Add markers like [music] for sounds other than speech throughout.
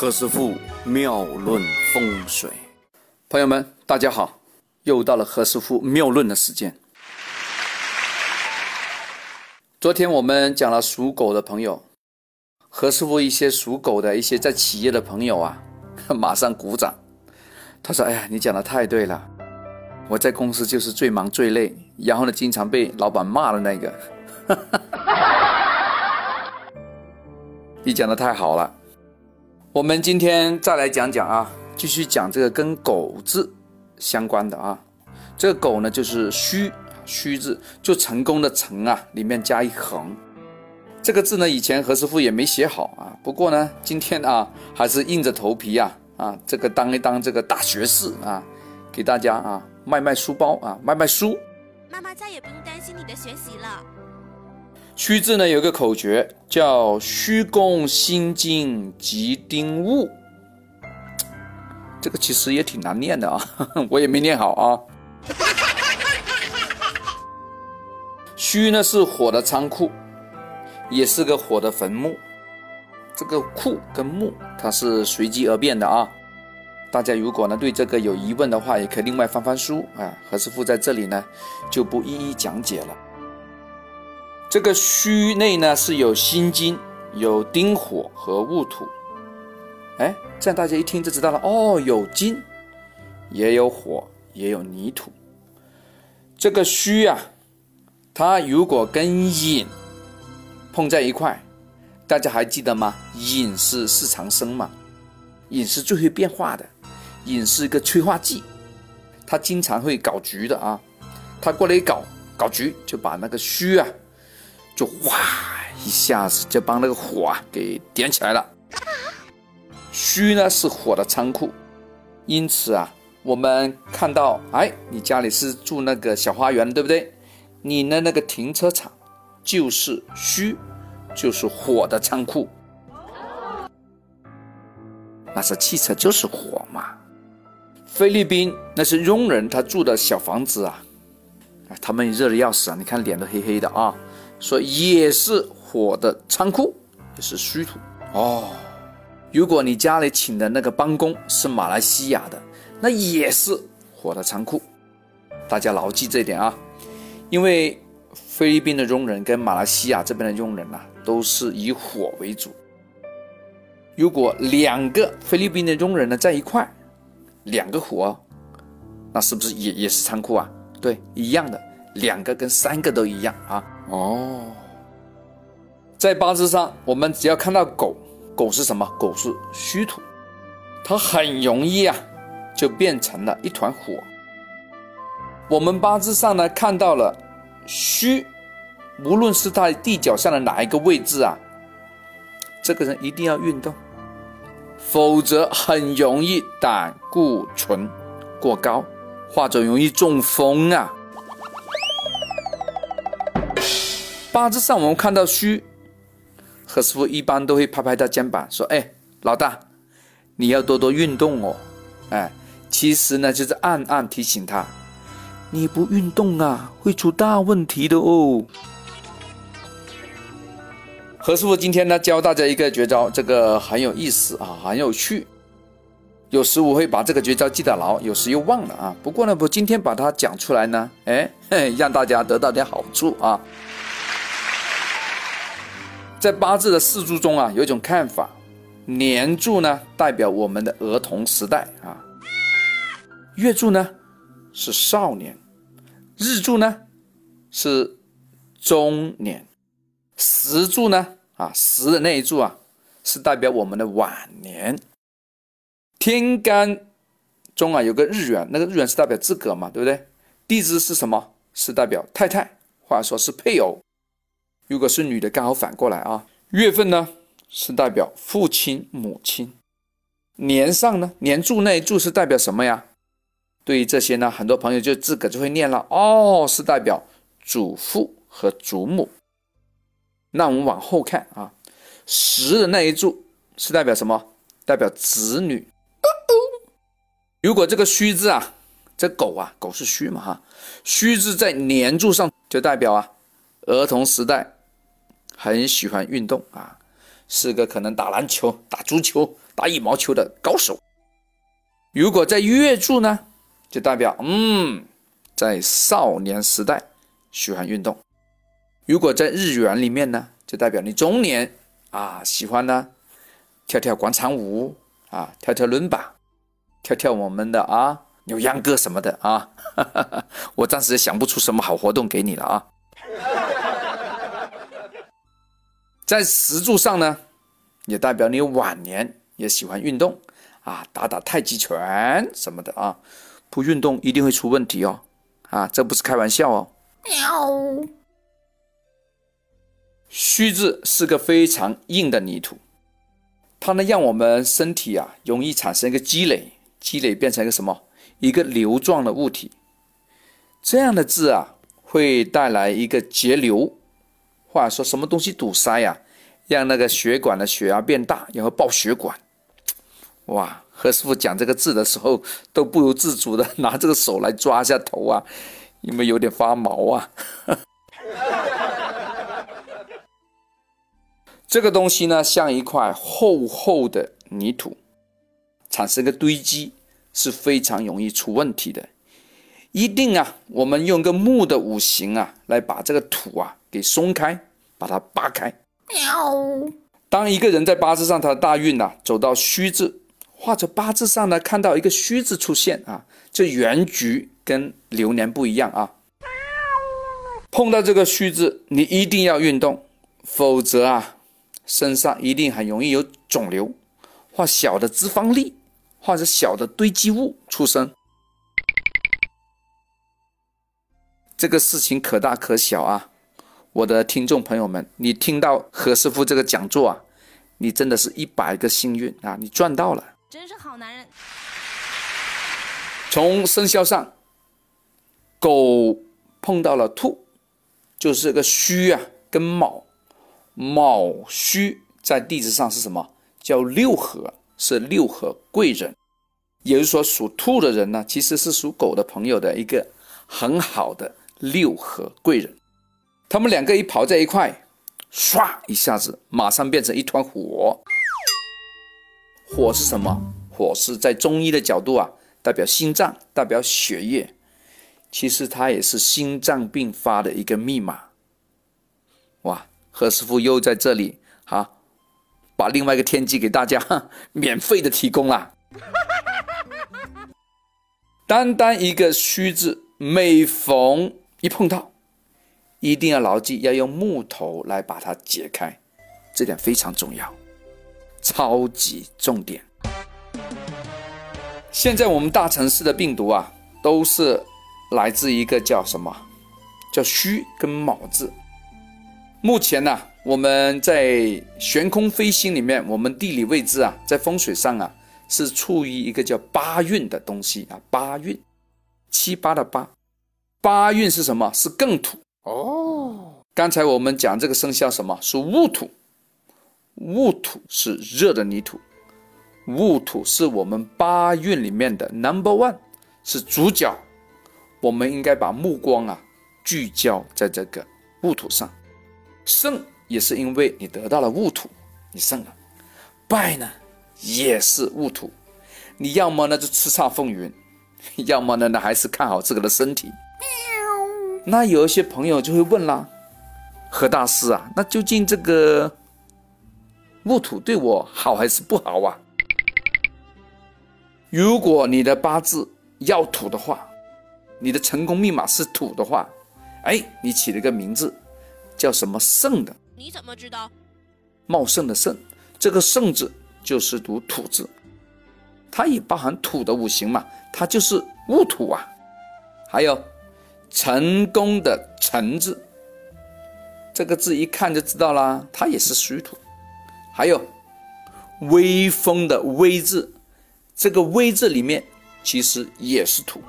何师傅妙论风水，朋友们，大家好，又到了何师傅妙论的时间。昨天我们讲了属狗的朋友，何师傅一些属狗的一些在企业的朋友啊，[laughs] 马上鼓掌。他说：“哎呀，你讲的太对了，我在公司就是最忙最累，然后呢，经常被老板骂的那个。[laughs] 你讲的太好了。”我们今天再来讲讲啊，继续讲这个跟“狗”字相关的啊。这个“狗”呢，就是“虚”，“虚”字就成功的“成”啊，里面加一横。这个字呢，以前何师傅也没写好啊。不过呢，今天啊，还是硬着头皮啊啊，这个当一当这个大学士啊，给大家啊卖卖书包啊，卖卖书。妈妈再也不用担心你的学习了。虚字呢有个口诀叫虚宫心经即丁戊，这个其实也挺难念的啊，[laughs] 我也没念好啊。虚呢是火的仓库，也是个火的坟墓。这个库跟墓它是随机而变的啊。大家如果呢对这个有疑问的话，也可以另外翻翻书啊。何师傅在这里呢就不一一讲解了。这个虚内呢是有心金、有丁火和戊土，哎，这样大家一听就知道了哦，有金，也有火，也有泥土。这个虚啊，它如果跟寅碰在一块，大家还记得吗？寅是四长生嘛，寅是最会变化的，寅是一个催化剂，他经常会搞局的啊，他过来一搞搞局，就把那个虚啊。就哇一下子就帮那个火啊给点起来了。虚呢是火的仓库，因此啊，我们看到，哎，你家里是住那个小花园，对不对？你的那个停车场就是虚，就是火的仓库。那是汽车就是火嘛。菲律宾那是佣人他住的小房子啊，哎他们热的要死啊，你看脸都黑黑的啊。所以也是火的仓库，也是虚土哦。如果你家里请的那个帮工是马来西亚的，那也是火的仓库。大家牢记这一点啊，因为菲律宾的佣人跟马来西亚这边的佣人呐，都是以火为主。如果两个菲律宾的佣人呢在一块，两个火，那是不是也也是仓库啊？对，一样的，两个跟三个都一样啊。哦，在八字上，我们只要看到狗，狗是什么？狗是虚土，它很容易啊，就变成了一团火。我们八字上呢看到了虚，无论是在地脚上的哪一个位置啊，这个人一定要运动，否则很容易胆固醇过高，或者容易中风啊。八字上我们看到虚，何师傅一般都会拍拍他肩膀说：“哎，老大，你要多多运动哦。”哎，其实呢就是暗暗提醒他，你不运动啊，会出大问题的哦。何师傅今天呢教大家一个绝招，这个很有意思啊，很有趣。有时我会把这个绝招记得牢，有时又忘了啊。不过呢，我今天把它讲出来呢，哎，让大家得到点好处啊。在八字的四柱中啊，有一种看法，年柱呢代表我们的儿童时代啊，月柱呢是少年，日柱呢是中年，时柱呢啊时的那一柱啊是代表我们的晚年。天干中啊有个日元，那个日元是代表资格嘛，对不对？地支是什么？是代表太太，或者说是配偶。如果是女的，刚好反过来啊。月份呢是代表父亲、母亲；年上呢，年柱那一柱是代表什么呀？对于这些呢，很多朋友就自个就会念了哦，是代表祖父和祖母。那我们往后看啊，时的那一柱是代表什么？代表子女。如果这个虚字啊，这狗啊，狗是虚嘛哈，虚字在年柱上就代表啊，儿童时代。很喜欢运动啊，是个可能打篮球、[laughs] 打足球、打羽毛球的高手。如果在月柱呢，就代表嗯，在少年时代喜欢运动。如果在日元里面呢，就代表你中年啊，喜欢呢跳跳广场舞啊，跳跳伦巴，跳跳我们的啊扭秧歌什么的啊。[laughs] 我暂时想不出什么好活动给你了啊。在石柱上呢，也代表你晚年也喜欢运动啊，打打太极拳什么的啊。不运动一定会出问题哦，啊，这不是开玩笑哦。喵。虚字是个非常硬的泥土，它呢让我们身体啊容易产生一个积累，积累变成一个什么？一个流状的物体。这样的字啊会带来一个节流，或者说什么东西堵塞呀，让那个血管的血压变大，然后爆血管。哇，何师傅讲这个字的时候都不由自主的拿这个手来抓一下头啊，因为有点发毛啊。[laughs] 这个东西呢，像一块厚厚的泥土，产生个堆积是非常容易出问题的。一定啊，我们用个木的五行啊，来把这个土啊给松开，把它扒开。喵。当一个人在八字上他的大运呐走到虚字，或者八字上呢看到一个虚字出现啊，这原局跟流年不一样啊。碰到这个虚字，你一定要运动，否则啊。身上一定很容易有肿瘤，或小的脂肪粒，或者小的堆积物出生。这个事情可大可小啊！我的听众朋友们，你听到何师傅这个讲座啊，你真的是一百个幸运啊！你赚到了，真是好男人。从生肖上，狗碰到了兔，就是个戌啊，跟卯。卯戌在地支上是什么？叫六合，是六合贵人。也就是说，属兔的人呢，其实是属狗的朋友的一个很好的六合贵人。他们两个一跑在一块，唰一下子，马上变成一团火。火是什么？火是在中医的角度啊，代表心脏，代表血液。其实它也是心脏病发的一个密码。哇！何师傅又在这里哈，把另外一个天机给大家 [laughs] 免费的提供了。[laughs] 单单一个虚字，每逢一碰到，一定要牢记，要用木头来把它解开，这点非常重要，超级重点。现在我们大城市的病毒啊，都是来自一个叫什么？叫虚跟卯字。目前呢，我们在悬空飞星里面，我们地理位置啊，在风水上啊，是处于一个叫八运的东西啊。八运，七八的八，八运是什么？是更土哦。刚才我们讲这个生肖什么？是戊土，戊土是热的泥土，戊土是我们八运里面的 number one，是主角。我们应该把目光啊聚焦在这个戊土上。胜也是因为你得到了戊土，你胜了；败呢，也是戊土。你要么呢就叱咤风云，[laughs] 要么呢那还是看好自个的身体。那有一些朋友就会问啦：“何大师啊，那究竟这个戊土对我好还是不好啊？”如果你的八字要土的话，你的成功密码是土的话，哎，你起了个名字。叫什么盛的？你怎么知道？茂盛的盛，这个盛字就是读土字，它也包含土的五行嘛，它就是戊土啊。还有成功的成字，这个字一看就知道啦，它也是虚土。还有威风的威字，这个威字里面其实也是土。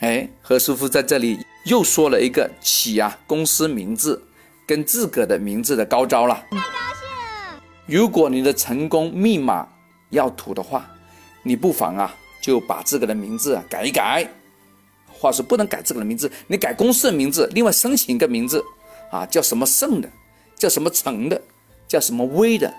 哎，何师傅在这里。又说了一个起啊公司名字跟自个的名字的高招了。太高兴！如果你的成功密码要土的话，你不妨啊就把自个的名字改一改。话说不能改自个的名字，你改公司的名字，另外申请一个名字啊，叫什么盛的，叫什么成的，叫什么威的，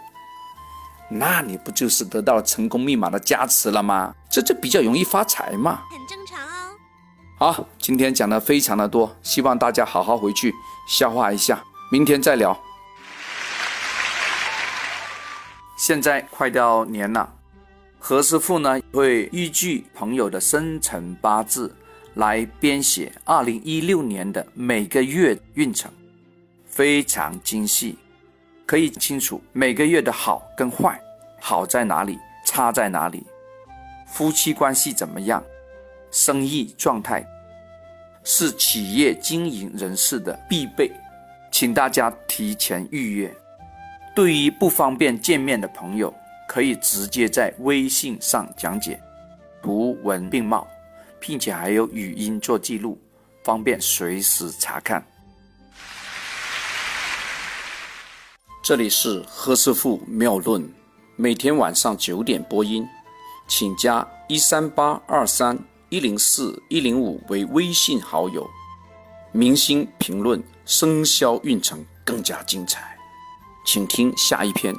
那你不就是得到了成功密码的加持了吗？这就比较容易发财嘛。很正常哦。好，今天讲的非常的多，希望大家好好回去消化一下，明天再聊。现在快到年了，何师傅呢会依据朋友的生辰八字来编写2016年的每个月运程，非常精细，可以清楚每个月的好跟坏，好在哪里，差在哪里，夫妻关系怎么样，生意状态，是企业经营人士的必备，请大家提前预约。对于不方便见面的朋友，可以直接在微信上讲解，图文并茂，并且还有语音做记录，方便随时查看。这里是何师傅妙论，每天晚上九点播音，请加一三八二三一零四一零五为微信好友。明星评论生肖运程更加精彩。请听下一篇。